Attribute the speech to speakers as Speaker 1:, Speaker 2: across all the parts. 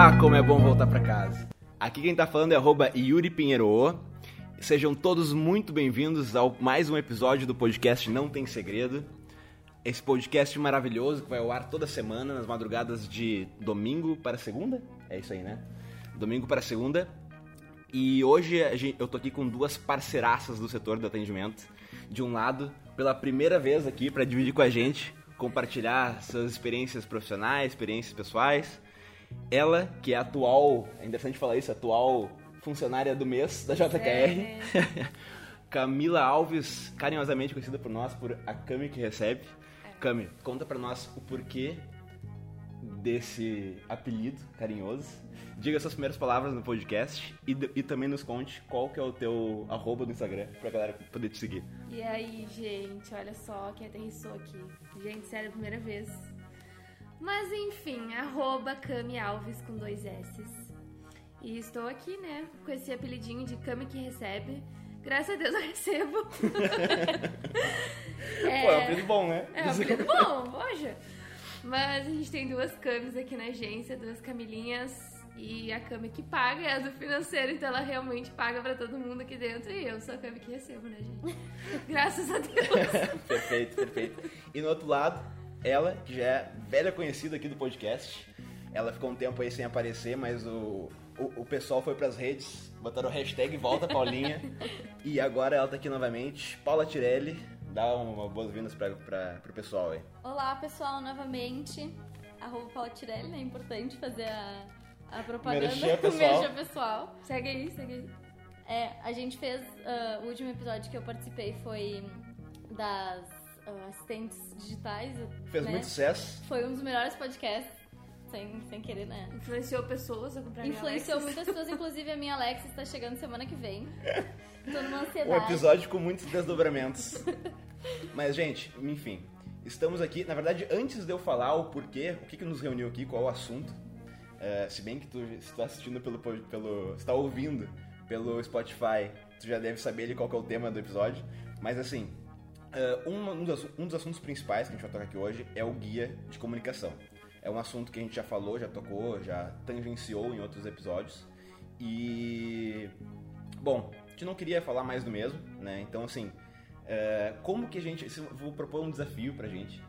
Speaker 1: Ah, como é bom voltar pra casa. Aqui quem tá falando é Yuri Pinheiro. Sejam todos muito bem-vindos ao mais um episódio do podcast Não Tem Segredo. Esse podcast maravilhoso que vai ao ar toda semana, nas madrugadas de domingo para segunda. É isso aí, né? Domingo para segunda. E hoje eu tô aqui com duas parceiraças do setor do atendimento. De um lado, pela primeira vez aqui para dividir com a gente, compartilhar suas experiências profissionais, experiências pessoais. Ela, que é a atual, é interessante falar isso, atual funcionária do mês da JKR. Camila Alves, carinhosamente conhecida por nós por a Cami que recebe. Cami, conta pra nós o porquê desse apelido carinhoso. Diga suas primeiras palavras no podcast e, e também nos conte qual que é o teu arroba do Instagram pra galera poder te seguir.
Speaker 2: E aí, gente, olha só quem aterrissou aqui. Gente, sério, primeira vez. Mas enfim, arroba Cami Alves com dois S. E estou aqui, né, com esse apelidinho de Cami que recebe. Graças a Deus eu recebo.
Speaker 1: Pô, é um apelido bom, né?
Speaker 2: É um apelido bom, poxa. Mas a gente tem duas Camis aqui na agência, duas Camilinhas. E a Cami que paga é a do financeiro, então ela realmente paga pra todo mundo aqui dentro. E eu sou a Cami que recebo, né, gente? Graças a Deus.
Speaker 1: perfeito, perfeito. E no outro lado, ela, que já é velha conhecida aqui do podcast. Ela ficou um tempo aí sem aparecer, mas o, o, o pessoal foi pras redes, botaram o hashtag Volta Paulinha. e agora ela tá aqui novamente. Paula Tirelli, dá uma boas-vindas pra, pra, pro pessoal aí.
Speaker 3: Olá, pessoal, novamente. Arroba Paula Tirelli, né? É importante fazer a, a propaganda.
Speaker 1: Merchan pessoal.
Speaker 3: merchan pessoal.
Speaker 2: Segue aí, segue aí.
Speaker 3: É, a gente fez... ah, o último episódio que eu participei foi das assistentes digitais.
Speaker 1: Fez
Speaker 3: né?
Speaker 1: muito sucesso.
Speaker 3: Foi um dos melhores podcasts, sem, sem querer, né?
Speaker 2: Influenciou pessoas a comprar
Speaker 3: Influenciou muitas pessoas, inclusive a minha Alexa está chegando semana que vem. Tô numa
Speaker 1: Um
Speaker 3: ansiedade.
Speaker 1: episódio com muitos desdobramentos. Mas, gente, enfim. Estamos aqui, na verdade, antes de eu falar o porquê, o que, que nos reuniu aqui, qual o assunto. é, se bem que tu está assistindo pelo, pelo. está ouvindo pelo Spotify, tu já deve saber ali qual que é o tema do episódio. Mas assim, é, um, dos, um dos assuntos principais que a gente vai tocar aqui hoje é o guia de comunicação. É um assunto que a gente já falou, já tocou, já tangenciou em outros episódios. E Bom, a gente não queria falar mais do mesmo, né? Então, assim, é, como que a gente. Vou propor um desafio pra gente.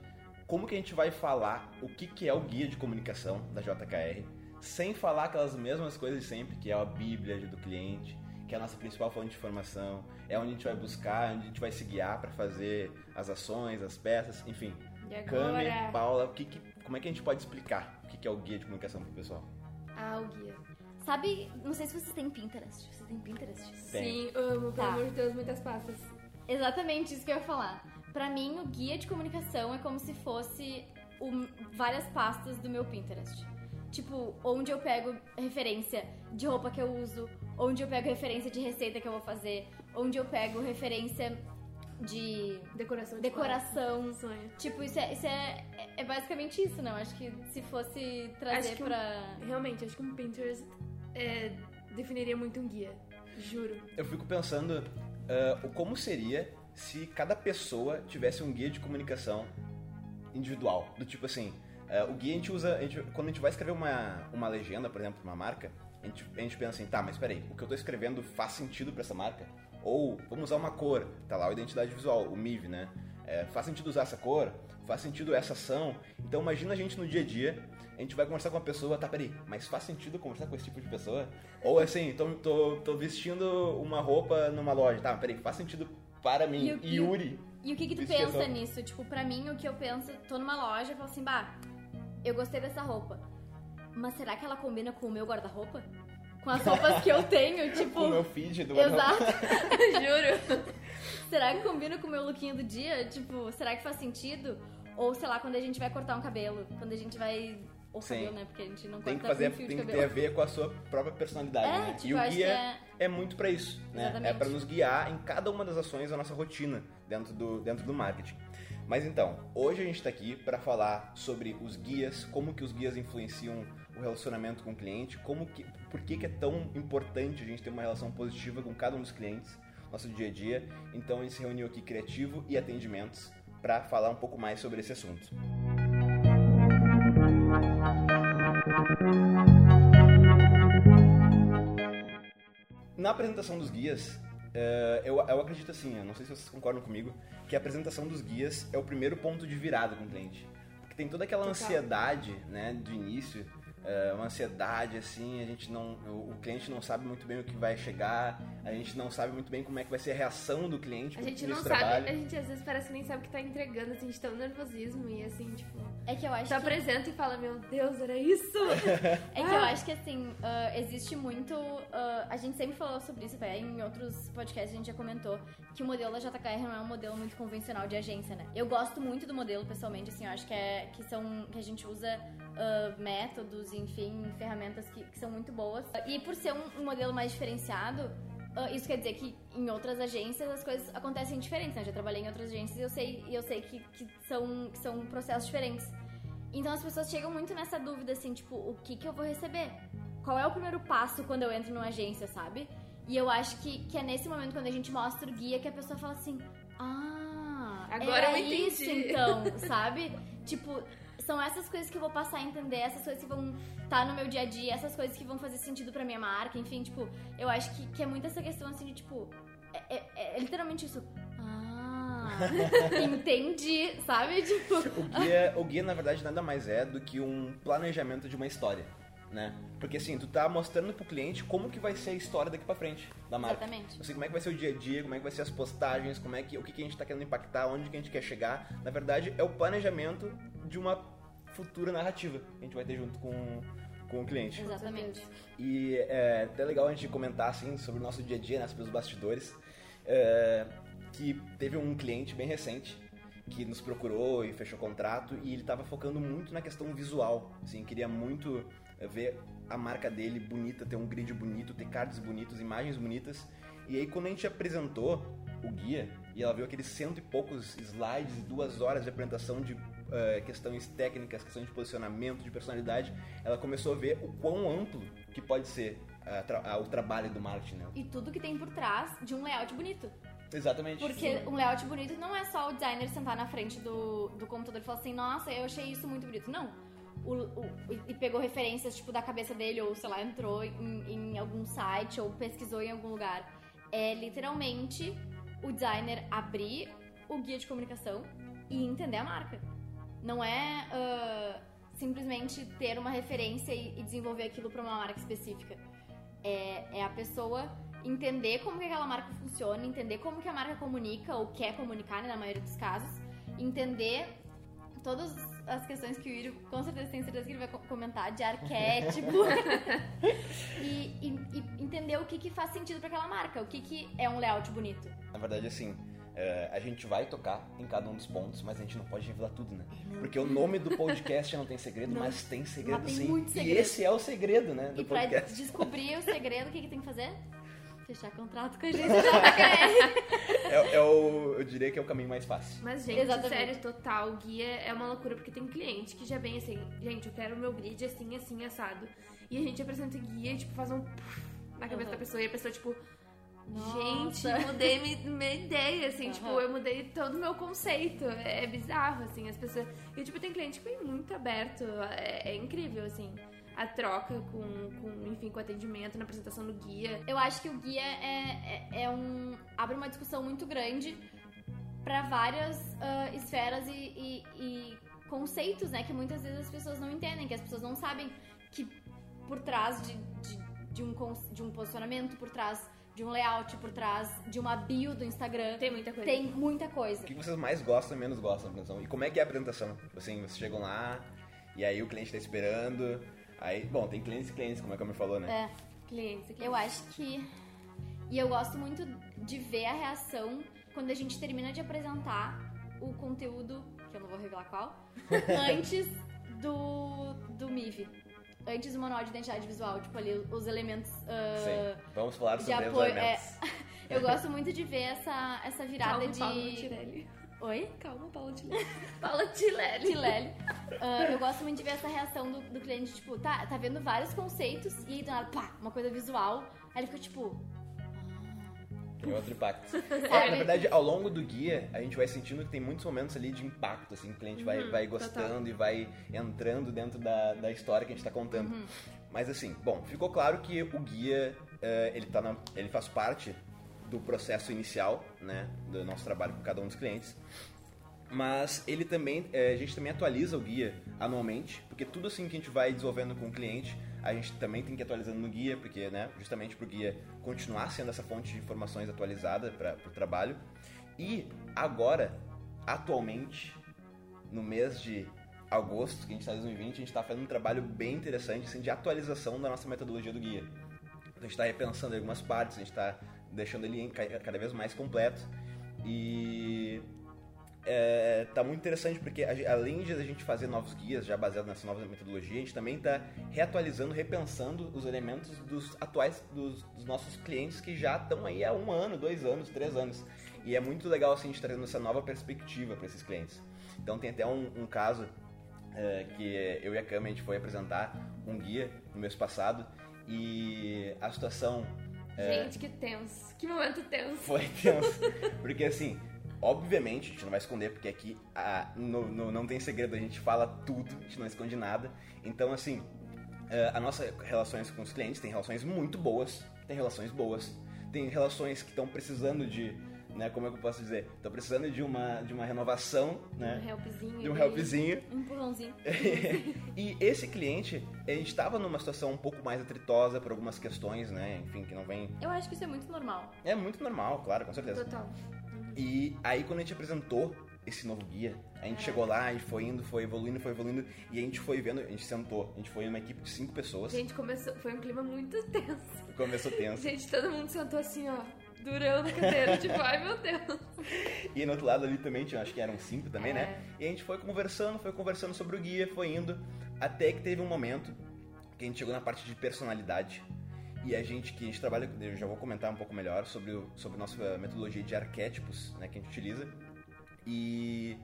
Speaker 1: Como que a gente vai falar o que, que é o guia de comunicação da JKR, sem falar aquelas mesmas coisas de sempre, que é a Bíblia do cliente, que é a nossa principal fonte de informação, é onde a gente vai buscar, onde a gente vai se guiar pra fazer as ações, as peças, enfim.
Speaker 2: E
Speaker 1: Cami,
Speaker 2: agora,
Speaker 1: Paula, o que que- como é que a gente pode explicar o que, que é o guia de comunicação pro pessoal?
Speaker 2: ah, o guia.
Speaker 3: Sabe, não sei se vocês têm Pinterest. Vocês têm Pinterest?
Speaker 1: Tem.
Speaker 2: Sim, amo, pelo
Speaker 3: Tá.
Speaker 2: amor de Deus, muitas pastas.
Speaker 3: Exatamente isso que eu ia falar. Pra mim, o guia de comunicação é como se fosse um- várias pastas do meu Pinterest. Tipo, onde eu pego referência de roupa que eu uso, onde eu pego referência de receita que eu vou fazer, onde eu pego referência de
Speaker 2: Decoração de
Speaker 3: decoração.
Speaker 2: Sonho.
Speaker 3: Tipo, isso é, isso é, é basicamente isso, não? Acho que se fosse trazer
Speaker 2: Acho que um-
Speaker 3: pra.
Speaker 2: Realmente, acho que um Pinterest é, definiria muito um guia. Juro.
Speaker 1: Eu fico pensando ah, o como seria se cada pessoa tivesse um guia de comunicação individual. Do tipo assim, ah, o guia a gente usa. a gente- quando a gente vai escrever uma, uma legenda, por exemplo, pra uma marca, a gente, a gente pensa assim, tá, mas peraí, o que eu tô escrevendo faz sentido pra essa marca? Ou vamos usar uma cor, tá lá a identidade visual, o MIV, né? É, faz sentido usar essa cor? Faz sentido essa ação? Então imagina a gente no dia a dia, a gente vai conversar com uma pessoa, tá, peraí, mas faz sentido conversar com esse tipo de pessoa? Ou assim, tô, tô, tô vestindo uma roupa numa loja, tá, peraí, faz sentido para mim,
Speaker 3: E o-
Speaker 1: Yuri.
Speaker 3: E o que que tu pensa nisso? Tipo, pra mim, o que eu penso, tô numa loja e falo assim, bah, eu gostei dessa roupa. Mas será que ela combina com o meu guarda-roupa? Com as roupas que eu tenho, tipo...
Speaker 1: O meu feed do
Speaker 3: Exato.
Speaker 2: Juro.
Speaker 3: será que combina com o meu lookinho do dia? Tipo, será que faz sentido? Ou, sei lá, quando a gente vai cortar um cabelo, quando a gente vai... Ou
Speaker 1: Sim.
Speaker 3: cabelo, né? Porque a gente não
Speaker 1: Tem que
Speaker 3: corta
Speaker 1: fazer,
Speaker 3: com fio
Speaker 1: tem
Speaker 3: de
Speaker 1: que ter a ver com a sua própria personalidade,
Speaker 3: É,
Speaker 1: né?
Speaker 3: tipo,
Speaker 1: e o guia
Speaker 3: é...
Speaker 1: é muito pra isso, né?
Speaker 3: Exatamente.
Speaker 1: É pra nos guiar em cada uma das ações da nossa rotina dentro do, dentro do marketing. Mas então, hoje a gente tá aqui para falar sobre os guias, como que os guias influenciam o relacionamento com o cliente, como que, por que, que é tão importante a gente ter uma relação positiva com cada um dos clientes, nosso dia a dia. Então a gente se reuniu aqui criativo e atendimentos para falar um pouco mais sobre esse assunto. na apresentação dos guias, é, eu, acredito assim, eu não sei se vocês concordam comigo, que a apresentação dos guias é o primeiro ponto de virada com o cliente. Porque tem toda aquela ansiedade, né, de início, é, uma ansiedade assim, a gente não, o, o cliente não sabe muito bem o que vai chegar, a gente não sabe muito bem como é que vai ser a reação do cliente
Speaker 2: A gente não sabe,
Speaker 1: trabalho.
Speaker 2: a gente às vezes parece que nem sabe o que tá entregando, assim, de tão nervosismo e assim, tipo.
Speaker 3: É que eu acho
Speaker 2: Tu
Speaker 3: que...
Speaker 2: apresenta e fala, meu Deus, era isso?
Speaker 3: É que eu acho que assim, ah, existe muito. ah, a gente sempre falou sobre isso, até em outros podcasts a gente já comentou que o modelo da JKR não é um modelo muito convencional de agência, né? Eu gosto muito do modelo, pessoalmente, assim, eu acho que, é, que, são, que a gente usa ah, métodos, enfim, ferramentas que, que são muito boas. E por ser um, um modelo mais diferenciado. ah, isso quer dizer que em outras agências as coisas acontecem diferentes, né? Eu já trabalhei em outras agências e eu sei, eu sei que, que, são, que são processos diferentes. Então as pessoas chegam muito nessa dúvida, assim, tipo, o que que eu vou receber? Qual é o primeiro passo quando eu entro numa agência, sabe? E eu acho que, que é nesse momento, quando a gente mostra o guia, que a pessoa fala assim, ah,
Speaker 2: Agora
Speaker 3: era
Speaker 2: eu entendi."
Speaker 3: isso então, sabe? tipo, são essas coisas que eu vou passar a entender, essas coisas que vão estar no meu dia a dia, essas coisas que vão fazer sentido pra minha marca, enfim, tipo, eu acho que, que é muito essa questão, assim, de, tipo, é, é- é literalmente isso. Ah, entendi, sabe? Tipo,
Speaker 1: O guia, o guia, na verdade, nada mais é do que um planejamento de uma história, né? Porque assim, tu tá mostrando pro cliente como que vai ser a história daqui pra frente da marca.
Speaker 3: Exatamente.
Speaker 1: Assim, como é que vai ser o dia a dia, como é que vai ser as postagens, como é que, o que, que a gente tá querendo impactar, onde que a gente quer chegar. Na verdade, é o planejamento de uma futura narrativa que a gente vai ter junto com, com o cliente.
Speaker 3: exatamente.
Speaker 1: E é até legal a gente comentar assim sobre o nosso dia a dia, né, sobre os bastidores, é, que teve um cliente bem recente que nos procurou e fechou contrato e ele estava focando muito na questão visual, assim, queria muito é, ver a marca dele bonita, ter um grid bonito, ter cards bonitos, imagens bonitas. E aí quando a gente apresentou o guia e ela viu aqueles cento e poucos slides e duas horas de apresentação de eh, questões técnicas, questões de posicionamento, de personalidade, ela começou a ver o quão amplo que pode ser ah, tra- ah, o trabalho do marketing, né?
Speaker 3: E tudo que tem por trás de um layout bonito.
Speaker 1: Exatamente.
Speaker 3: Porque um layout bonito não é só o designer sentar na frente do, do computador e falar assim, nossa, eu achei isso muito bonito. Não. O, o- e pegou referências, tipo, da cabeça dele, ou sei lá, entrou em, em algum site, ou pesquisou em algum lugar. É literalmente o designer abrir o guia de comunicação e entender a marca. Não é ah, simplesmente ter uma referência e, e desenvolver aquilo para uma marca específica. É, é a pessoa entender como que aquela marca funciona, entender como que a marca comunica ou quer comunicar, né, na maioria dos casos, entender todas as questões que o Yuri com certeza tem certeza que ele vai co- comentar de arquétipo e, e- e entender o que, que faz sentido para aquela marca, o que, que é um layout bonito.
Speaker 1: Na verdade, assim, eh, a gente vai tocar em cada um dos pontos, mas a gente não pode revelar tudo, né? Porque o nome do podcast não tem segredo,
Speaker 3: Não.
Speaker 1: mas tem segredo
Speaker 3: Mas tem
Speaker 1: sim.
Speaker 3: muito
Speaker 1: E
Speaker 3: segredo.
Speaker 1: esse é o segredo, né, do
Speaker 3: E pra
Speaker 1: podcast.
Speaker 3: descobrir o segredo, o que, que tem que fazer? Fechar contrato com a JKR.
Speaker 1: É, é o, eu diria que é o caminho mais fácil.
Speaker 2: Mas, gente,
Speaker 3: Exatamente.
Speaker 2: sério, total, guia é uma loucura, porque tem cliente que já vem assim, gente, eu quero o meu grid assim, assim, assado. E a gente apresenta o guia e, tipo, faz um na cabeça
Speaker 3: Uhum.
Speaker 2: da pessoa. E a pessoa, tipo,
Speaker 3: Nossa.
Speaker 2: gente, mudei mi- minha ideia, assim,
Speaker 3: Uhum.
Speaker 2: tipo, eu mudei todo o meu conceito. É, é bizarro, assim, as pessoas... E, tipo, tem cliente que vem muito aberto, é, é incrível, assim, a troca com, com, enfim, com atendimento, na apresentação do guia.
Speaker 3: Eu acho que o guia é, é, é um. abre uma discussão muito grande para várias ah, esferas e, e- e conceitos, né? Que muitas vezes as pessoas não entendem, que as pessoas não sabem que por trás de, de, de um, de um posicionamento, por trás de um layout, por trás de uma bio do Instagram,
Speaker 2: Tem muita coisa.
Speaker 3: tem muita coisa.
Speaker 1: O que vocês mais gostam e menos gostam da apresentação? E como é que é a apresentação? Assim, vocês chegam lá, e aí o cliente tá esperando. Aí, bom, tem clientes e clientes, como a Cami falou, né?
Speaker 3: É.
Speaker 2: Clientes,
Speaker 3: Eu acho que. E eu gosto muito de ver a reação quando a gente termina de apresentar o conteúdo, que eu não vou revelar qual, antes do, do MIV. Antes do manual de identidade visual, tipo ali os elementos. ah,
Speaker 1: Sim. Vamos falar
Speaker 3: de
Speaker 1: sobre os
Speaker 3: apoio,
Speaker 1: elementos.
Speaker 3: eu gosto muito de ver essa, essa virada
Speaker 2: Calma, Paula
Speaker 3: de.
Speaker 2: Tirelli.
Speaker 3: Oi?
Speaker 2: Calma, Paula Tirelli. Paula Tirelli.
Speaker 3: Tilelli. Ah, eu gosto muito de ver essa reação do, do cliente, tipo, tá, tá vendo vários conceitos e aí do nada, pá, uma coisa visual. Aí ele fica tipo.
Speaker 1: Tem outro impacto. É, na verdade, ao longo do guia, a gente vai sentindo que tem muitos momentos ali de impacto, assim, que o cliente vai,
Speaker 2: Uhum,
Speaker 1: vai
Speaker 2: total.
Speaker 1: gostando e vai entrando dentro da, da história que a gente tá contando.
Speaker 3: Uhum.
Speaker 1: Mas assim, bom, ficou claro que o guia eh, ele, tá na- ele faz parte do processo inicial né, do nosso trabalho com cada um dos clientes. Mas ele também, eh, a gente também atualiza o guia anualmente, porque tudo assim que a gente vai desenvolvendo com o cliente, a gente também tem que ir atualizando no guia, porque, né, justamente para o guia continuar sendo essa fonte de informações atualizada para o trabalho. E agora, atualmente, no mês de agosto, que a gente está em 2020, a gente está fazendo um trabalho bem interessante assim, de atualização da nossa metodologia do guia. A gente está repensando algumas partes, a gente está deixando ele cada vez mais completo. E é, tá muito interessante porque a além de a gente fazer novos guias já baseados nessa nova metodologia, a gente também está reatualizando, repensando os elementos dos atuais dos, dos nossos clientes que já estão aí há um ano, dois anos, três anos. E é muito legal assim, a gente trazendo essa nova perspectiva para esses clientes. Então tem até um, um caso é, que eu e a Cama a gente foi apresentar um guia no mês passado e a situação
Speaker 2: Gente, que tenso. Que momento tenso.
Speaker 1: foi tenso. Porque assim, obviamente, a gente não vai esconder, porque aqui a, no, no Não Tem Segredo a gente fala tudo, a gente não esconde nada. Então, assim, eh, a nossa relações com os clientes tem relações muito boas, tem relações boas, tem relações que estão precisando de, né, como é que eu posso dizer? Estão precisando de uma, de uma renovação, né?
Speaker 2: Um helpzinho.
Speaker 1: De um helpzinho.
Speaker 3: Um empurrãozinho.
Speaker 1: e esse cliente, a gente estava numa situação um pouco mais atritosa por algumas questões, né? Enfim, que não vem.
Speaker 3: Eu acho que isso é muito normal.
Speaker 1: É muito normal, claro, com certeza.
Speaker 2: Total.
Speaker 1: E aí quando a gente apresentou esse novo guia, a gente chegou lá e foi indo, foi evoluindo, foi evoluindo, e a gente foi vendo, a gente sentou, a gente foi numa equipe de cinco pessoas,
Speaker 2: Gente, começou. Foi um clima muito tenso.
Speaker 1: começou tenso.
Speaker 2: Gente, todo mundo sentou assim, ó. Durão na cadeira, tipo, ai meu Deus.
Speaker 1: E no outro lado ali também tinha, acho que eram cinco também,
Speaker 2: É.
Speaker 1: né? E a gente foi conversando, foi conversando sobre o guia, foi indo, até que teve um momento que a gente chegou na parte de personalidade. E a gente, que a gente trabalha, eu já vou comentar um pouco melhor sobre, o, sobre a nossa metodologia de arquétipos, né, que a gente utiliza. E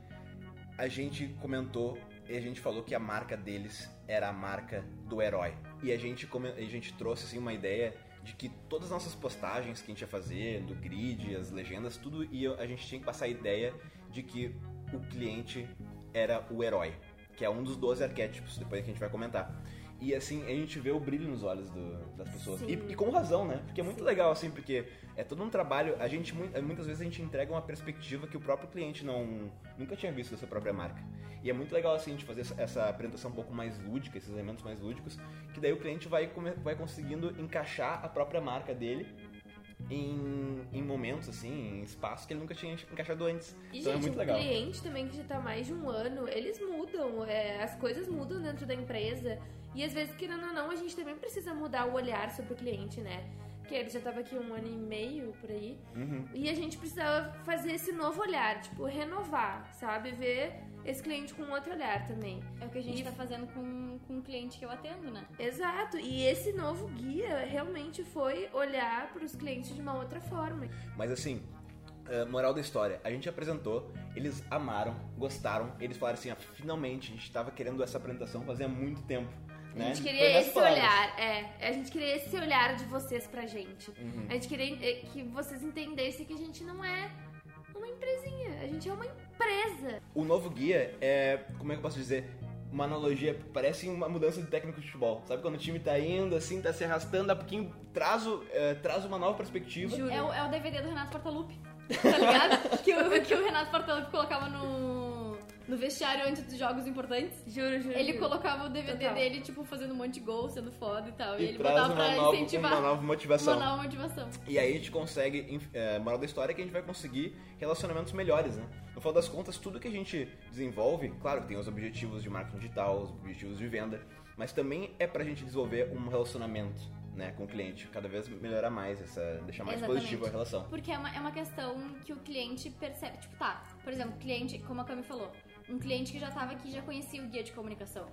Speaker 1: a gente comentou e a gente falou que a marca deles era a marca do herói. E a gente, a gente trouxe assim, uma ideia de que todas as nossas postagens que a gente ia fazer, do grid, as legendas, tudo, e a gente tinha que passar a ideia de que o cliente era o herói, que é um dos 12 arquétipos, depois que a gente vai comentar. E assim, a gente vê o brilho nos olhos do- das pessoas. E,
Speaker 2: Sim.
Speaker 1: e com razão, né? Porque é muito legal, assim, porque é todo um trabalho. A gente, mui- muitas vezes, a gente entrega uma perspectiva que o próprio cliente não nunca tinha visto da sua própria marca. E é muito legal, assim, a gente fazer essa, essa apresentação um pouco mais lúdica, esses elementos mais lúdicos, que daí o cliente vai, vai conseguindo encaixar a própria marca dele em, em momentos, assim, em espaços que ele nunca tinha encaixado antes.
Speaker 2: E,
Speaker 1: então é
Speaker 2: gente,
Speaker 1: muito
Speaker 2: o
Speaker 1: legal.
Speaker 2: cliente também que já tá há mais de um ano, eles mudam, é, as coisas mudam dentro da empresa. E às vezes, querendo ou não, a gente também precisa mudar o olhar sobre o cliente, né? Porque ele já tava aqui um ano e meio por aí.
Speaker 1: Uhum.
Speaker 2: E a gente precisava fazer esse novo olhar, tipo, renovar, sabe? Ver esse cliente com outro olhar também.
Speaker 3: É o que a gente
Speaker 2: E-
Speaker 3: tá fazendo com, com o cliente que eu atendo, né?
Speaker 2: Exato, e esse novo guia realmente foi olhar para os clientes de uma outra forma.
Speaker 1: Mas assim, eh, moral da história, a gente apresentou, eles amaram, gostaram, eles falaram assim, ah, finalmente, a gente tava querendo essa apresentação fazia muito tempo.
Speaker 2: A
Speaker 1: Né?
Speaker 2: gente queria esse
Speaker 1: palavras.
Speaker 2: olhar, é. A gente queria esse olhar de vocês pra gente.
Speaker 1: Uhum.
Speaker 2: A gente queria eh, que vocês entendessem que a gente não é uma empresinha, a gente é uma empresa.
Speaker 1: O novo guia é, como é que eu posso dizer? Uma analogia, parece uma mudança de técnico de futebol. Sabe quando o time tá indo, assim, tá se arrastando, a pouquinho traz, o- eh, traz uma nova perspectiva.
Speaker 2: Juro.
Speaker 3: É o, é o DVD do Renato Portaluppi, tá ligado? que, o, que o Renato Portaluppi colocava no, no vestiário antes dos jogos importantes.
Speaker 2: Juro, juro.
Speaker 3: Ele
Speaker 2: juro.
Speaker 3: colocava o DVD
Speaker 2: Total.
Speaker 3: dele, tipo, fazendo um monte de gol, sendo foda e tal. E,
Speaker 1: E
Speaker 3: ele
Speaker 1: traz
Speaker 3: botava
Speaker 1: uma
Speaker 3: pra
Speaker 1: nova,
Speaker 3: incentivar
Speaker 1: uma nova motivação.
Speaker 3: uma nova motivação.
Speaker 1: E aí a gente consegue, é, moral da história é que a gente vai conseguir relacionamentos melhores, né? No final das contas, tudo que a gente desenvolve, claro que tem os objetivos de marketing digital, os objetivos de venda, mas também é pra gente desenvolver um relacionamento, né, com o cliente, cada vez melhorar mais essa, deixar mais
Speaker 3: Exatamente.
Speaker 1: positivo a relação.
Speaker 3: Porque é uma, é uma questão que o cliente percebe. Tipo, tá, por exemplo, cliente, como a Cami falou, um cliente que já tava aqui já conhecia o guia de comunicação.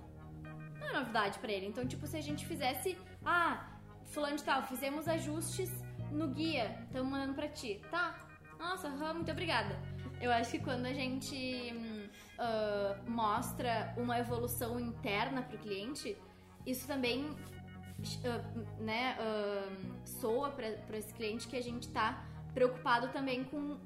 Speaker 3: Não é novidade pra ele. Então, tipo, se a gente fizesse. Ah, fulano de tal, fizemos ajustes no guia, estamos mandando pra ti. Tá? Nossa, aham, muito obrigada. Eu acho que quando a gente hum, ah, mostra uma evolução interna pro cliente, isso também ah, né, ah, soa pra esse cliente que a gente tá preocupado também com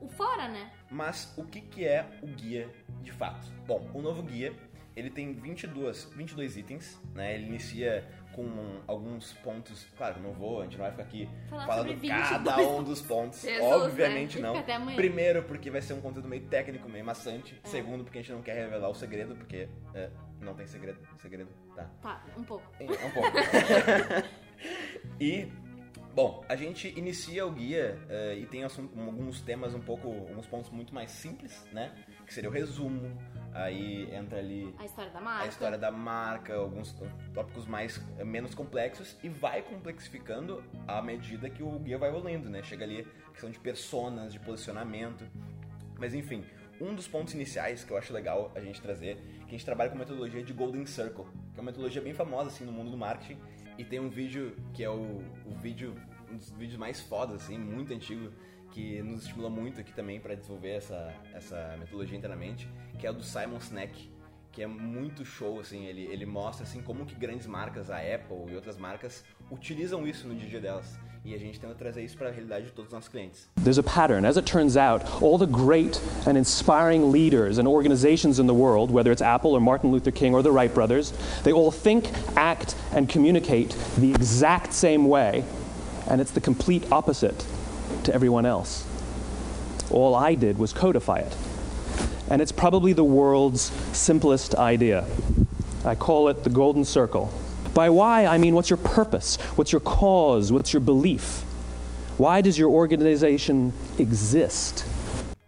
Speaker 3: o fora, né?
Speaker 1: Mas o que, que é o guia de fato? Bom, o novo guia ele tem 22, 22 itens, né? Ele inicia com alguns pontos. Claro, não vou, a gente não vai ficar aqui
Speaker 3: Falar
Speaker 1: falando cada
Speaker 3: 22
Speaker 1: um dos pontos.
Speaker 2: Jesus,
Speaker 1: Obviamente
Speaker 3: né?
Speaker 1: não. Primeiro, porque vai ser um conteúdo meio técnico, meio maçante.
Speaker 3: É.
Speaker 1: Segundo, porque a gente não quer revelar o segredo, porque é, não tem segredo. Segredo, tá.
Speaker 3: Tá, um pouco.
Speaker 1: É um pouco. e, bom, a gente inicia o guia eh, e tem assunto- alguns temas um pouco, alguns pontos muito mais simples, né? Que seria o resumo, aí entra ali
Speaker 3: A história da marca.
Speaker 1: a história da marca, alguns tópicos mais eh, menos complexos e vai complexificando à medida que o guia vai evoluindo, né? Chega ali a questão de personas, de posicionamento. Mas enfim, um dos pontos iniciais que eu acho legal a gente trazer, que a gente trabalha com a metodologia de Golden Circle, que é uma metodologia bem famosa assim no mundo do marketing, e tem um vídeo que é o, o vídeo um dos vídeos mais fodas assim, muito antigo, que nos estimula muito aqui também para desenvolver essa essa metodologia internamente, que é o do Simon Sinek, que é muito show, assim, ele, ele mostra assim como que grandes marcas, a Apple e outras marcas, utilizam isso no dia a dia delas. E a gente tenta trazer isso para a realidade de todos os nossos clientes.
Speaker 4: There's a pattern. As it turns out, all the great and inspiring leaders and organizations in the world, whether it's Apple or Martin Luther King or the Wright brothers, they all think, act, and communicate the exact same way, and it's the complete opposite to everyone else. All I did was codify it. And it's probably the world's simplest idea. I call it the golden circle. By why, I mean what's your purpose? What's your cause? What's your belief? Why does your organization exist?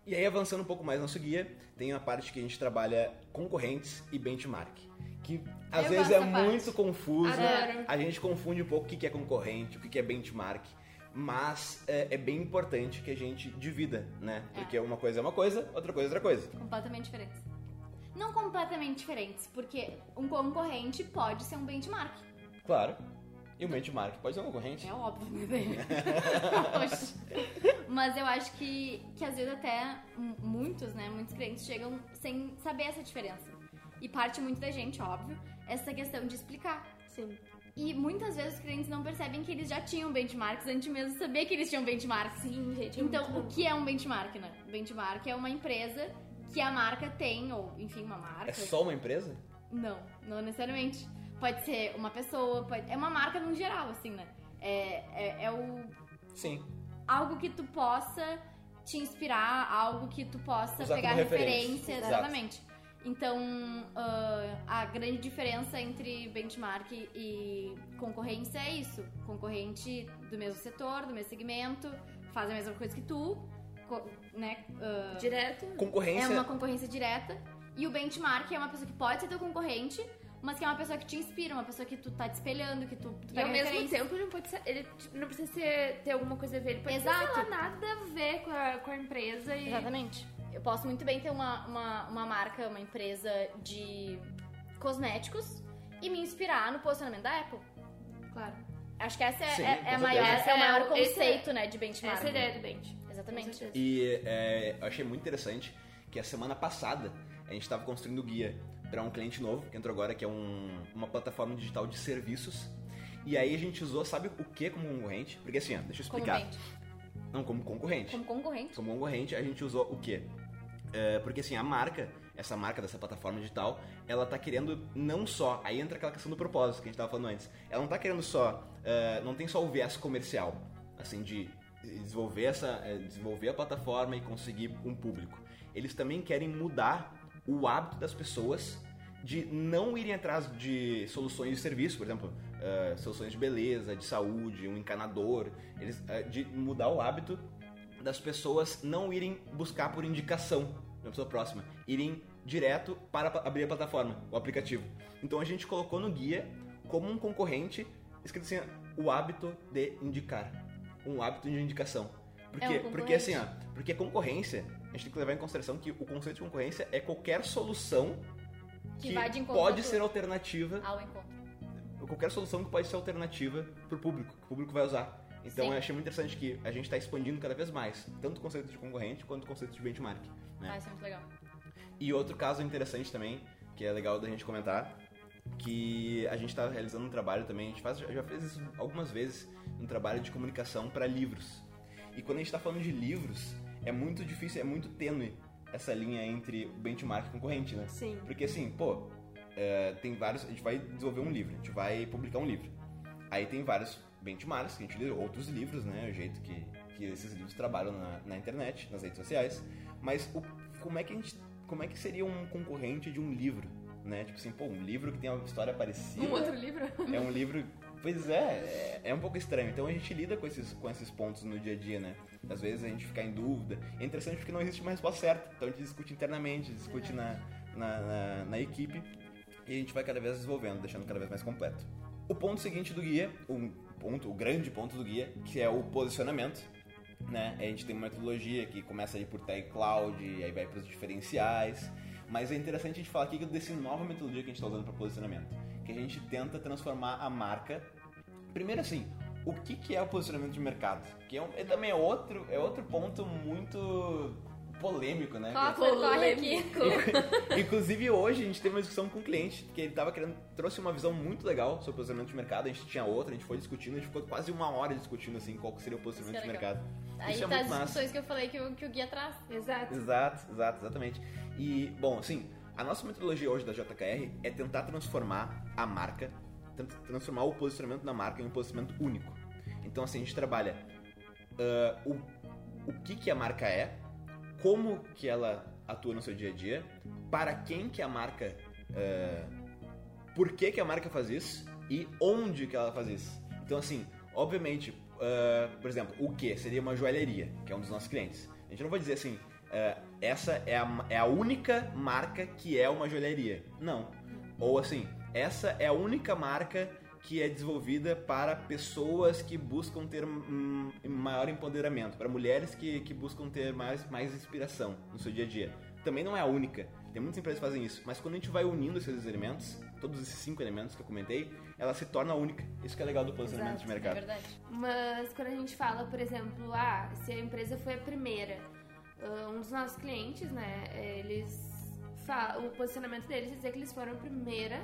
Speaker 1: E aí, avançando um pouco mais no nosso guia, tem uma parte que a gente trabalha concorrentes e benchmark. Que às
Speaker 3: Eu
Speaker 1: vezes é
Speaker 3: dessa parte.
Speaker 1: muito confuso,
Speaker 2: Adoro.
Speaker 1: a gente confunde um pouco o que é concorrente, o que é benchmark. Mas é, é bem importante que a gente divida, né? Porque uma coisa é uma coisa, outra coisa é outra coisa.
Speaker 3: Completamente diferentes. Não completamente diferentes, porque um concorrente pode ser um benchmark.
Speaker 1: Claro. E o benchmark pode ser um concorrente.
Speaker 3: É óbvio, né? Mas eu acho que, que às vezes até muitos, né? Muitos clientes chegam sem saber essa diferença. E parte muito da gente, óbvio, essa questão de explicar.
Speaker 2: Sim.
Speaker 3: E muitas vezes os clientes não percebem que eles já tinham benchmarks antes mesmo de saber que eles tinham benchmarks.
Speaker 2: Sim, gente. é
Speaker 3: Então, o que é um benchmark, né? Benchmark é uma empresa que a marca tem, ou enfim, uma marca.
Speaker 1: É só uma empresa?
Speaker 3: Não, não necessariamente. Pode ser uma pessoa, pode... é uma marca no geral, assim, né? É, é, é o...
Speaker 1: Sim.
Speaker 3: algo que tu possa te inspirar, algo que tu possa
Speaker 1: Usar
Speaker 3: pegar
Speaker 1: referência.
Speaker 3: referência,
Speaker 1: Exato.
Speaker 3: exatamente. Então, ah, a grande diferença entre benchmark e concorrência é isso. Concorrente do mesmo setor, do mesmo segmento, faz a mesma coisa que tu, né? ah,
Speaker 2: Direto.
Speaker 1: Concorrência.
Speaker 3: é uma concorrência direta. E o benchmark é uma pessoa que pode ser teu concorrente, mas que é uma pessoa que te inspira, uma pessoa que tu tá te espelhando, que tu, tu
Speaker 2: E
Speaker 3: pega
Speaker 2: ao mesmo tempo não pode ser, ele tipo, não precisa ser, ter alguma coisa a ver, ele pode
Speaker 3: Exato.
Speaker 2: não ter nada a ver com a, com a empresa e
Speaker 3: Exatamente. Eu posso muito bem ter uma, uma, uma marca, uma empresa de cosméticos e me inspirar no posicionamento da Apple.
Speaker 2: claro.
Speaker 3: Acho que essa é,
Speaker 1: Sim,
Speaker 3: é- é a maior, é o maior
Speaker 2: É, é-
Speaker 3: conceito, né, de benchmark.
Speaker 2: Essa é a ideia do Bench.
Speaker 3: Exatamente.
Speaker 1: E é, eu achei muito interessante que a semana passada a gente estava construindo o guia para um cliente novo que entrou agora, que é um- uma plataforma digital de serviços. E aí a gente usou, sabe o que como concorrente? Porque assim, ó, deixa eu
Speaker 3: Como
Speaker 1: explicar.
Speaker 3: bench.
Speaker 1: Não, como concorrente.
Speaker 3: Como concorrente.
Speaker 1: Como concorrente, a gente usou o quê? É, porque assim, a marca, essa marca dessa plataforma digital, ela tá querendo não só. Aí entra aquela questão do propósito que a gente tava falando antes. Ela não tá querendo só. é, não tem só o viés comercial, assim, de desenvolver, essa, é, desenvolver a plataforma e conseguir um público. Eles também querem mudar o hábito das pessoas de não irem atrás de soluções de serviço, por exemplo, é, soluções de beleza, de saúde, um encanador, eles, é, de mudar o hábito das pessoas não irem buscar por indicação da pessoa próxima, irem direto para pa- abrir a plataforma, o aplicativo. Então a gente colocou no guia como um concorrente, escrito assim, o hábito de indicar, um hábito de indicação. Por
Speaker 3: É
Speaker 1: quê? porque assim, ó, porque concorrência, a gente tem que levar em consideração que o conceito de concorrência é qualquer solução
Speaker 3: Que
Speaker 1: que, pode ser alternativa
Speaker 3: Ao encontro.
Speaker 1: qualquer solução que pode ser alternativa pro público, que o público vai usar. Então
Speaker 3: Sim.
Speaker 1: eu achei muito interessante que a gente está expandindo cada vez mais, tanto o conceito de concorrente quanto o conceito de benchmark. né?
Speaker 3: Ah, isso é muito legal.
Speaker 1: E outro caso interessante também, que é legal da gente comentar, que a gente está realizando um trabalho também, a gente faz, já fez isso algumas vezes, um trabalho de comunicação para livros. E quando a gente está falando de livros, é muito difícil, é muito tênue essa linha entre benchmark e concorrente, né?
Speaker 2: Sim.
Speaker 1: Porque assim, pô, é, tem vários. A gente vai desenvolver um livro, a gente vai publicar um livro. Aí tem vários benchmarks que a gente lê, outros livros, né? O jeito que, que esses livros trabalham na, na internet, nas redes sociais. Mas o, como é que a gente. Como é que seria um concorrente de um livro? Né? Tipo assim, pô, um livro que tem uma história parecida.
Speaker 2: Um outro livro?
Speaker 1: É um livro. Pois é, é, é um pouco estranho. Então a gente lida com esses, com esses pontos no dia a dia, né? Às vezes a gente fica em dúvida. É interessante porque não existe uma resposta certa. Então a gente discute internamente, discute na, na, na, na equipe e a gente vai cada vez desenvolvendo, deixando cada vez mais completo. O ponto seguinte do guia, o ponto, o grande ponto do guia, que é o posicionamento, né? A gente tem uma metodologia que começa aí por tag cloud, aí vai para os diferenciais, mas é interessante a gente falar aqui desse nova metodologia que a gente está usando para posicionamento, que a gente tenta transformar a marca. Primeiro assim, o que, que é o posicionamento de mercado? Que é, um, é também é outro, é outro ponto muito polêmico, né?
Speaker 3: Corre, corre aqui.
Speaker 1: Inclusive hoje a gente teve uma discussão com um cliente que ele tava querendo trouxe uma visão muito legal sobre o posicionamento de mercado. A gente tinha outra, a gente foi discutindo, a gente ficou quase uma hora discutindo assim qual seria o posicionamento de
Speaker 3: é
Speaker 1: mercado.
Speaker 3: Aí
Speaker 1: Isso é
Speaker 3: tá
Speaker 1: muito
Speaker 3: as
Speaker 1: massa.
Speaker 3: discussões que eu falei que o, que o guia traz.
Speaker 2: Exato.
Speaker 1: Exato, exato, exatamente. E, bom, assim, a nossa metodologia hoje da JKR é tentar transformar a marca, transformar o posicionamento da marca em um posicionamento único. Então, assim, a gente trabalha ah, o, o que, que a marca é, como que ela atua no seu dia a dia, para quem que a marca... ah, por que, que a marca faz isso e onde que ela faz isso. Então, assim, obviamente, ah, por exemplo, o que seria uma joalheria, que é um dos nossos clientes. A gente não vai dizer assim, ah, essa é a, é a única marca que é uma joalheria. Não. Ou assim, essa é a única marca que é desenvolvida para pessoas que buscam ter um, maior empoderamento, para mulheres que, que buscam ter mais, mais inspiração no seu dia a dia. Também não é a única. Tem muitas empresas que fazem isso, mas quando a gente vai unindo esses elementos, todos esses cinco elementos que eu comentei, ela se torna única. Isso que é legal do posicionamento
Speaker 2: Exato,
Speaker 1: de
Speaker 3: É
Speaker 1: mercado.
Speaker 3: verdade.
Speaker 2: Mas quando a gente fala, por exemplo, ah, se a empresa foi a primeira, um dos nossos clientes, né, eles o posicionamento deles é dizer que eles foram a primeira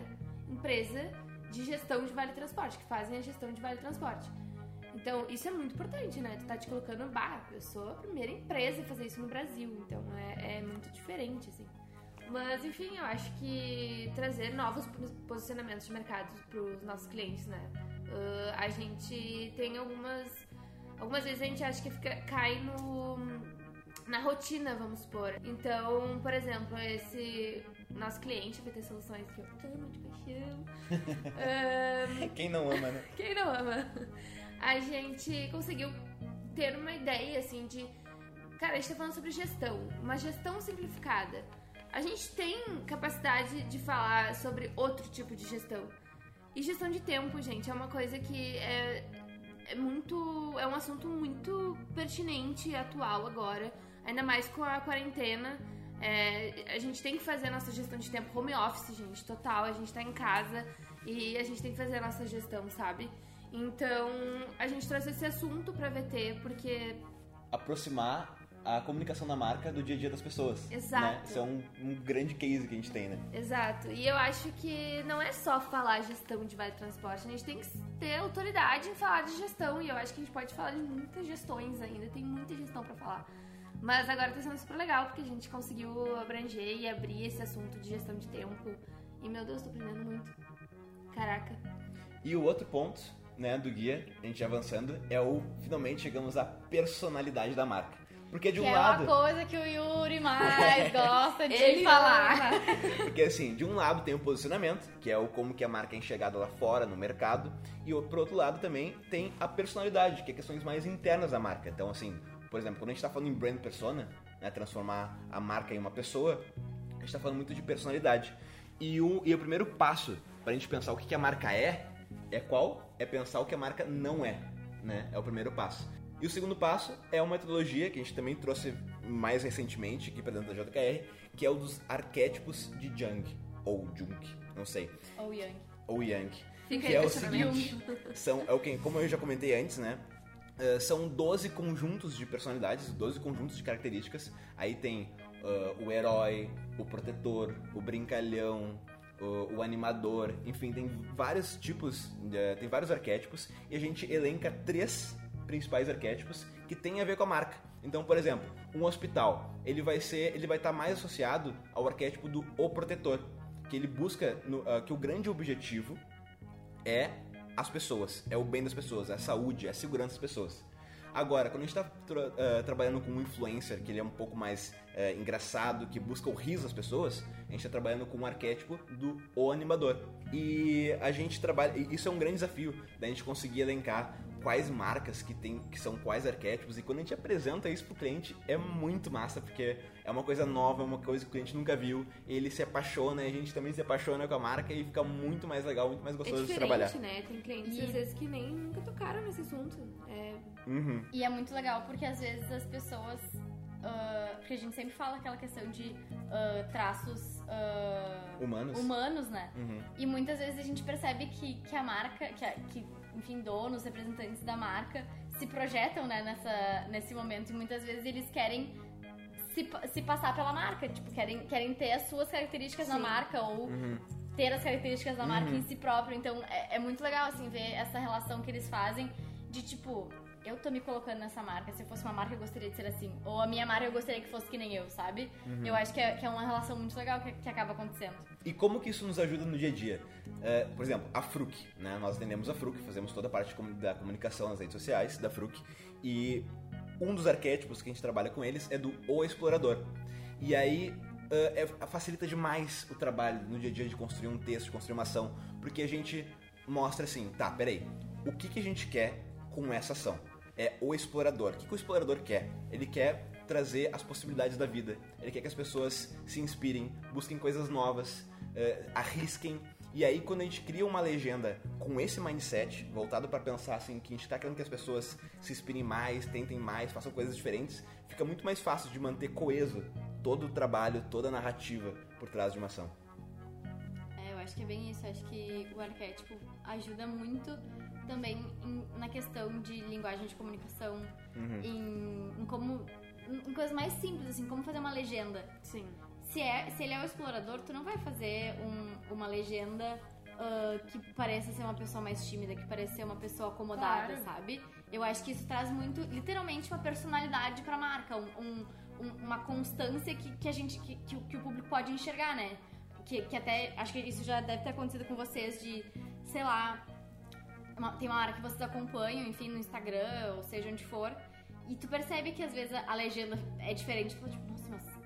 Speaker 2: empresa de gestão de vale transporte, que fazem a gestão de vale transporte. Então, isso é muito importante, né? Tu tá te colocando, bah, eu sou a primeira empresa a fazer isso no Brasil, então é, é muito diferente, assim. Mas, enfim, eu acho que trazer novos pos- posicionamentos de mercado pros nossos clientes, né? Ah, a gente tem algumas. Algumas vezes a gente acha que fica, cai no. Na rotina, vamos supor. Então, por exemplo, esse nosso cliente vai ter soluções que eu amo de paixão. Ahn,
Speaker 1: Quem não ama, né?
Speaker 2: quem não ama? A gente conseguiu ter uma ideia, assim, de. Cara, a gente tá falando sobre gestão, uma gestão simplificada. A gente tem capacidade de falar sobre outro tipo de gestão. E gestão de tempo, gente, é uma coisa que é, é muito. É um assunto muito pertinente e atual agora. Ainda mais com a quarentena. É, a gente tem que fazer a nossa gestão de tempo home office, gente, total. A gente tá em casa e a gente tem que fazer a nossa gestão, sabe? Então, a gente trouxe esse assunto pra VT porque
Speaker 1: Aproximar a comunicação da marca do dia a dia das pessoas.
Speaker 2: Exato.
Speaker 1: Né? Isso é um, um grande case que a gente tem, né?
Speaker 2: Exato. E eu acho que não é só falar gestão de vale transporte, a gente tem que ter autoridade em falar de gestão. E eu acho que a gente pode falar de muitas gestões ainda, tem muita gestão pra falar. Mas agora tá sendo super legal porque a gente conseguiu abranger e abrir esse assunto de gestão de tempo. E meu Deus, tô aprendendo muito. Caraca.
Speaker 1: E o outro ponto, né, do guia, a gente avançando, é o finalmente chegamos à personalidade da marca. Porque de um
Speaker 3: que
Speaker 1: lado,
Speaker 3: é uma coisa que o Yuri mais gosta de
Speaker 2: Ele
Speaker 3: falar.
Speaker 1: porque assim, de um lado tem o posicionamento, que é o como que a marca é enxergada lá fora no mercado, e o- por outro lado também tem a personalidade, que é questões mais internas da marca. Então assim, por exemplo, quando a gente está falando em brand persona, né, transformar a marca em uma pessoa, a gente está falando muito de personalidade. E o, e o primeiro passo para a gente pensar o que, que a marca é, é qual? É pensar o que a marca não é, né? É o primeiro passo. E o segundo passo é uma metodologia que a gente também trouxe mais recentemente aqui para dentro da JKR, que é o dos arquétipos de Jung, ou Jung, não sei,
Speaker 3: Ou Yang.
Speaker 1: ou Yang.
Speaker 2: Fica
Speaker 1: que
Speaker 2: aí
Speaker 1: é o seguinte, são, é o que, como eu já comentei antes, né? Eh, são 12 conjuntos de personalidades, 12 conjuntos de características. Aí tem ah, o herói, o protetor, o brincalhão, o, o animador, enfim, tem vários tipos, eh, tem vários arquétipos e a gente elenca três principais arquétipos que têm a ver com a marca. Então, por exemplo, um hospital, ele vai ser, ele vai estar mais associado ao arquétipo do o protetor. que ele busca no- que o grande objetivo é as pessoas, é o bem das pessoas, é a saúde, é a segurança das pessoas. Agora, quando a gente está trabalhando com um influencer, que ele é um pouco mais eh, engraçado, que busca o riso das pessoas, a gente está trabalhando com um arquétipo do o animador. E a gente trabalha, isso é um grande desafio, da gente conseguir elencar quais marcas que tem, que são quais arquétipos, e quando a gente apresenta isso pro cliente, é muito massa, porque é uma coisa nova, é uma coisa que o cliente nunca viu, ele se apaixona, e a gente também se apaixona com a marca, e fica muito mais legal, muito mais
Speaker 2: É
Speaker 1: gostoso de
Speaker 2: diferente,
Speaker 1: trabalhar.
Speaker 2: né? Tem clientes,
Speaker 3: E-
Speaker 2: às vezes, que nem nunca tocaram nesse assunto. É,
Speaker 1: Uhum.
Speaker 3: E é muito legal porque às vezes as pessoas. ah, porque a gente sempre fala aquela questão de ah, traços ah,
Speaker 1: Humanos.
Speaker 3: humanos, né?
Speaker 1: Uhum.
Speaker 3: E muitas vezes a gente percebe que, que a marca, que, a- que, enfim, donos, representantes da marca se projetam né, nessa, nesse momento e muitas vezes eles querem se, se passar pela marca, tipo, querem, querem ter as suas características na
Speaker 2: Sim.
Speaker 3: marca ou
Speaker 1: Uhum.
Speaker 3: ter as características da marca
Speaker 1: Uhum.
Speaker 3: em si próprio. Então é, é muito legal, assim, ver essa relação que eles fazem de tipo, eu tô me colocando nessa marca. Se eu fosse uma marca, eu gostaria de ser assim. Ou a minha marca, eu gostaria que fosse que nem eu, sabe?
Speaker 1: Uhum.
Speaker 3: Eu acho que é, que é uma relação muito legal que, que acaba acontecendo.
Speaker 1: E como que isso nos ajuda no dia a dia? É, por exemplo, a Fruc, né? Nós atendemos a Fruc, fazemos toda a parte da comunicação nas redes sociais da Fruc. E um dos arquétipos que a gente trabalha com eles é do O Explorador. E aí é, é- facilita demais o trabalho no dia a dia de construir um texto, de construir uma ação, porque a gente mostra assim, tá, peraí, o que, que a gente quer com essa ação? É o explorador. O que, o explorador quer? Ele quer trazer as possibilidades da vida. Ele quer que as pessoas se inspirem, busquem coisas novas, eh, arrisquem. E aí, quando a gente cria uma legenda com esse mindset, voltado para pensar assim, que a gente está querendo que as pessoas se inspirem mais, tentem mais, façam coisas diferentes, fica muito mais fácil de manter coeso todo o trabalho, toda a narrativa por trás de uma ação.
Speaker 3: Acho que é bem isso. Acho que o arquétipo ajuda muito também em- na questão de linguagem de comunicação,
Speaker 1: Uhum.
Speaker 3: em, em como. em coisas mais simples, assim, como fazer uma legenda.
Speaker 2: sim.
Speaker 3: Se, é, se ele é o explorador, tu não vai fazer um- uma legenda ah, que pareça ser uma pessoa mais tímida, que pareça ser uma pessoa acomodada,
Speaker 2: Claro.
Speaker 3: sabe? Eu acho que isso traz muito, literalmente, uma personalidade pra marca, um- um- um- uma constância que, que a gente, que, que o- que o público pode enxergar, né? Que, que até, acho que isso já deve ter acontecido com vocês de, sei lá, uma- tem uma marca que vocês acompanham, enfim, no Instagram, ou seja, onde for, e tu percebe que às vezes a, a legenda é diferente, tu fala, tipo, nossa, mas essa,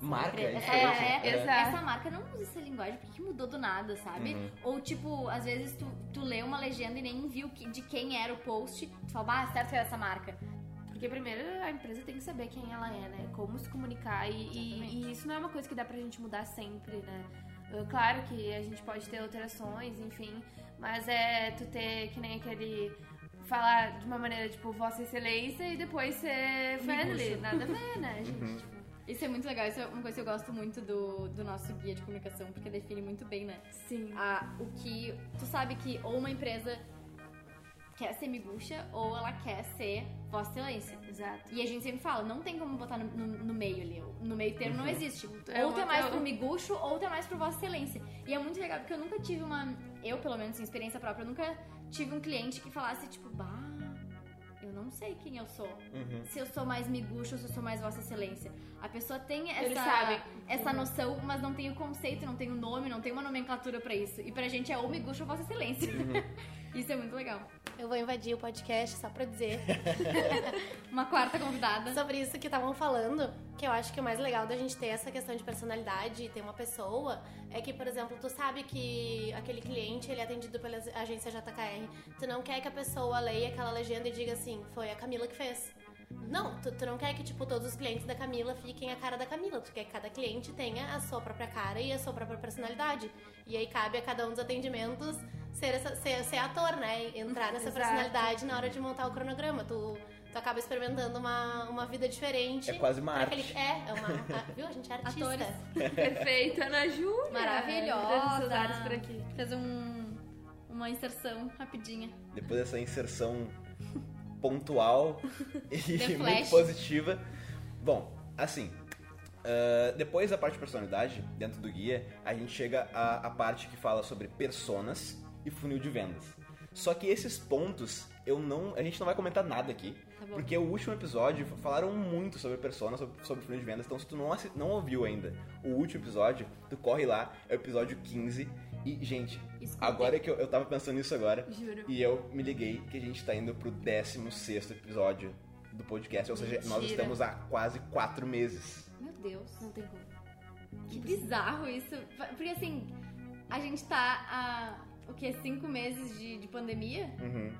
Speaker 1: Marca é
Speaker 3: essa, é,
Speaker 1: é.
Speaker 2: Exato.
Speaker 3: essa marca não usa essa linguagem, por que que mudou do nada, sabe?
Speaker 1: Uhum.
Speaker 3: Ou tipo, às vezes tu, tu lê uma legenda e nem viu que- de quem era o post, tu fala, ah, certo que era essa marca.
Speaker 2: Porque primeiro a empresa tem que saber quem ela é, né? Como se comunicar. E, e- e isso não é uma coisa que dá pra gente mudar sempre, né? Claro que a gente pode ter alterações, enfim. Mas é tu ter que nem aquele. Falar de uma maneira tipo Vossa Excelência e depois ser friendly. Nada a ver, né, gente?
Speaker 1: Uhum.
Speaker 2: Tipo,
Speaker 3: Isso é muito legal, isso é uma coisa que eu gosto muito do, do nosso guia de comunicação, porque define muito bem, né?
Speaker 2: sim.
Speaker 3: a- o que. Tu sabe que ou uma empresa quer ser miguxa ou ela quer ser Vossa Excelência.
Speaker 2: Exato.
Speaker 3: E a gente sempre fala, não tem como botar no, no- no meio ali. No meio termo não existe.
Speaker 2: É
Speaker 3: ou tu é mais pro miguxo ou tu é mais pro Vossa Excelência. E é muito legal porque eu nunca tive uma. Eu, pelo menos, em experiência própria, eu nunca tive um cliente que falasse, tipo, bah, eu não sei quem eu sou.
Speaker 1: Uhum.
Speaker 3: Se eu sou mais miguxo ou se eu sou mais Vossa Excelência. A pessoa tem essa, essa noção, mas não tem o conceito, não tem o nome, não tem uma nomenclatura pra isso. E pra gente é ou miguxo ou Vossa Excelência. isso é muito legal.
Speaker 5: Eu vou invadir o podcast só pra dizer
Speaker 3: Uma quarta convidada.
Speaker 5: sobre isso que estavam falando, que eu acho que o mais legal da gente ter essa questão de personalidade e ter uma pessoa é que, por exemplo, tu sabe que aquele cliente ele é atendido pela agência JKR. Tu não quer que a pessoa leia aquela legenda e diga assim, foi a Camila que fez. Não, tu, tu não quer que, tipo, todos os clientes da Camila fiquem a cara da Camila. Tu quer que cada cliente tenha a sua própria cara e a sua própria personalidade. E aí cabe a cada um dos atendimentos ser, essa- ser, ser ator, né? Entrar nessa
Speaker 2: Exato.
Speaker 5: personalidade na hora de montar o cronograma. Tu, tu acaba experimentando uma, uma vida diferente.
Speaker 1: É quase uma arte.
Speaker 5: aquele- É, é uma. a- viu? A gente é artista.
Speaker 3: Atores.
Speaker 2: Perfeita, Ana Júlia.
Speaker 3: Maravilhosa.
Speaker 2: Cesáreos por aqui.
Speaker 3: Fez um, uma inserção rapidinha.
Speaker 1: Depois dessa inserção pontual e muito positiva. Bom, assim, ah, depois da parte de personalidade, dentro do guia, a gente chega à, à parte que fala sobre personas e funil de vendas. Só que esses pontos, eu não, a gente não vai comentar nada aqui.
Speaker 3: Tá bom.
Speaker 1: Porque o último episódio falaram muito sobre Persona, sobre, sobre funil de vendas. Então, se tu não, não ouviu ainda o último episódio, tu corre lá, é o episódio 15. E, gente,
Speaker 3: Escutem.
Speaker 1: agora que eu, eu tava pensando nisso agora,
Speaker 2: Juro.
Speaker 1: e eu me liguei que a gente tá indo pro 16 episódio do podcast. Ou seja, nós
Speaker 2: Mentira.
Speaker 1: estamos há quase quatro meses.
Speaker 3: Meu Deus.
Speaker 2: Não tem como.
Speaker 3: Que bizarro isso. Porque assim, a gente tá há o que? Cinco meses de, de pandemia
Speaker 1: Uhum,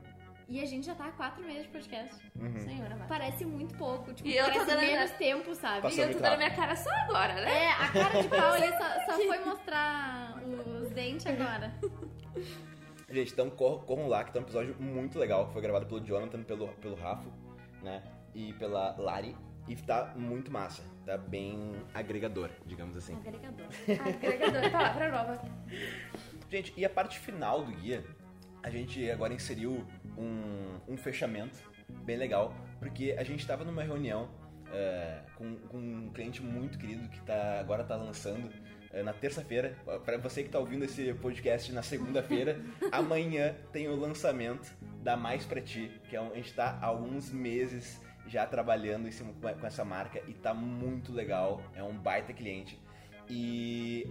Speaker 3: e a gente já tá há quatro meses de podcast.
Speaker 1: uhum.
Speaker 2: Senhora, vai.
Speaker 3: Parece muito pouco. Tipo,
Speaker 2: E
Speaker 3: parece menos tempo, sabe?
Speaker 1: Passou
Speaker 2: E eu tô dando minha cara só agora, né?
Speaker 3: É, a cara de pau ali só, só foi mostrar os dentes agora.
Speaker 1: Gente, então corram, corram lá, que tá um episódio muito legal. Foi gravado pelo Jonathan, pelo, pelo Rafa, né? E pela Lari. E tá muito massa. Tá bem agregador, digamos assim.
Speaker 3: Agregador.
Speaker 2: Agregador, palavra nova.
Speaker 1: Gente, e a parte final do guia, a gente agora inseriu um, um fechamento bem legal, porque a gente estava numa reunião é, com, com um cliente muito querido que tá, agora tá lançando é, na terça-feira. Para você que tá ouvindo esse podcast na segunda-feira, amanhã tem o lançamento da Mais Pra Ti, que é um, a gente tá há alguns meses já trabalhando em cima com com essa marca e tá muito legal, é um baita cliente. E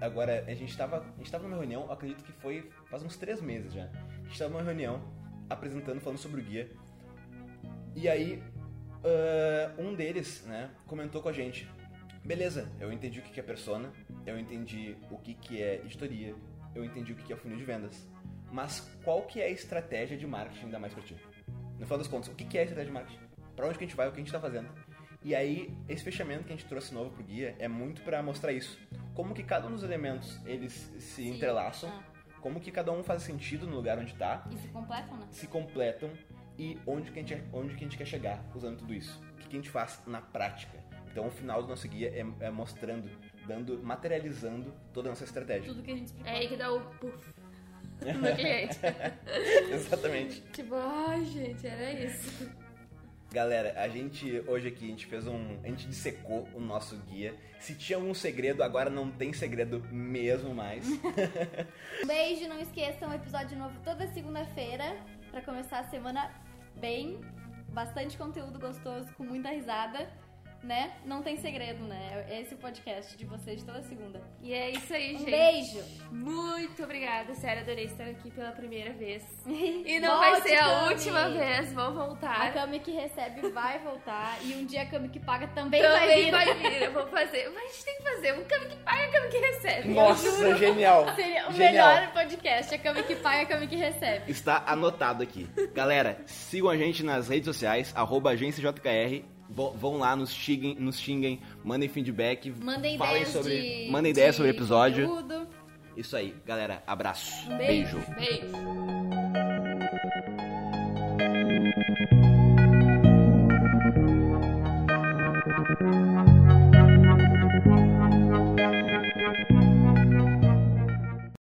Speaker 1: Agora, a gente tava, a gente numa reunião, eu acredito que foi faz uns três meses já. A gente tava numa reunião, apresentando, falando sobre o guia. E aí, ah, um deles, né, comentou com a gente. Beleza, eu entendi o que é persona, eu entendi o que que é editoria, eu entendi o que é funil de vendas. Mas qual que é a estratégia de marketing da Mais Pra Ti? No final das contas, o que é a estratégia de marketing? Pra onde que a gente vai, o que a gente tá fazendo? E aí, esse fechamento que a gente trouxe novo pro guia é muito pra mostrar isso. Como que cada um dos elementos, eles se entrelaçam,
Speaker 3: ah.
Speaker 1: como que cada um faz sentido no lugar onde tá,
Speaker 3: E se completam, né?
Speaker 1: se completam e onde que a gente, onde que a gente quer chegar usando tudo isso. O que, que a gente faz na prática. Então, o final do nosso guia é, é mostrando, dando, materializando toda a nossa estratégia.
Speaker 3: Tudo que a gente explicou.
Speaker 2: É aí que dá o puff no cliente.
Speaker 1: Exatamente.
Speaker 2: tipo, ai, gente, era isso.
Speaker 1: Galera, a gente hoje aqui a gente fez um, a gente dissecou o nosso guia. Se tinha algum segredo, agora não tem segredo mesmo mais.
Speaker 3: Um beijo, não esqueçam, episódio novo toda segunda-feira pra começar a semana bem, bastante conteúdo gostoso, com muita risada, né? Não tem segredo, né? É esse o podcast de vocês de toda segunda.
Speaker 2: E é isso aí,
Speaker 3: Um
Speaker 2: gente.
Speaker 3: beijo.
Speaker 2: Muito obrigada, sério, adorei estar aqui pela primeira vez. E não vai ser a última vez, vou
Speaker 3: A
Speaker 2: voltar.
Speaker 3: Cami que recebe vai voltar e um dia a Cami que paga também, vai
Speaker 2: Também
Speaker 3: vir.
Speaker 2: vai vir, eu vou fazer. Mas a gente tem que fazer um cama que paga, cama que recebe.
Speaker 1: Nossa, genial!
Speaker 3: Seria o
Speaker 1: Genial.
Speaker 3: melhor podcast, a Cami que paga, a Cami que recebe.
Speaker 1: Está anotado aqui. Galera, sigam a gente nas redes sociais, arroba agênciajkr. Vo- Vão lá, nos xinguem, nos xinguem, mandem feedback,
Speaker 3: Mandem
Speaker 1: falem
Speaker 3: ideias
Speaker 1: sobre,
Speaker 3: de
Speaker 1: mandem ideias
Speaker 3: de
Speaker 1: sobre o episódio.
Speaker 3: conteúdo.
Speaker 1: Isso aí, galera. Abraço.
Speaker 3: Um beijo.
Speaker 1: Beijo.
Speaker 2: Beijo.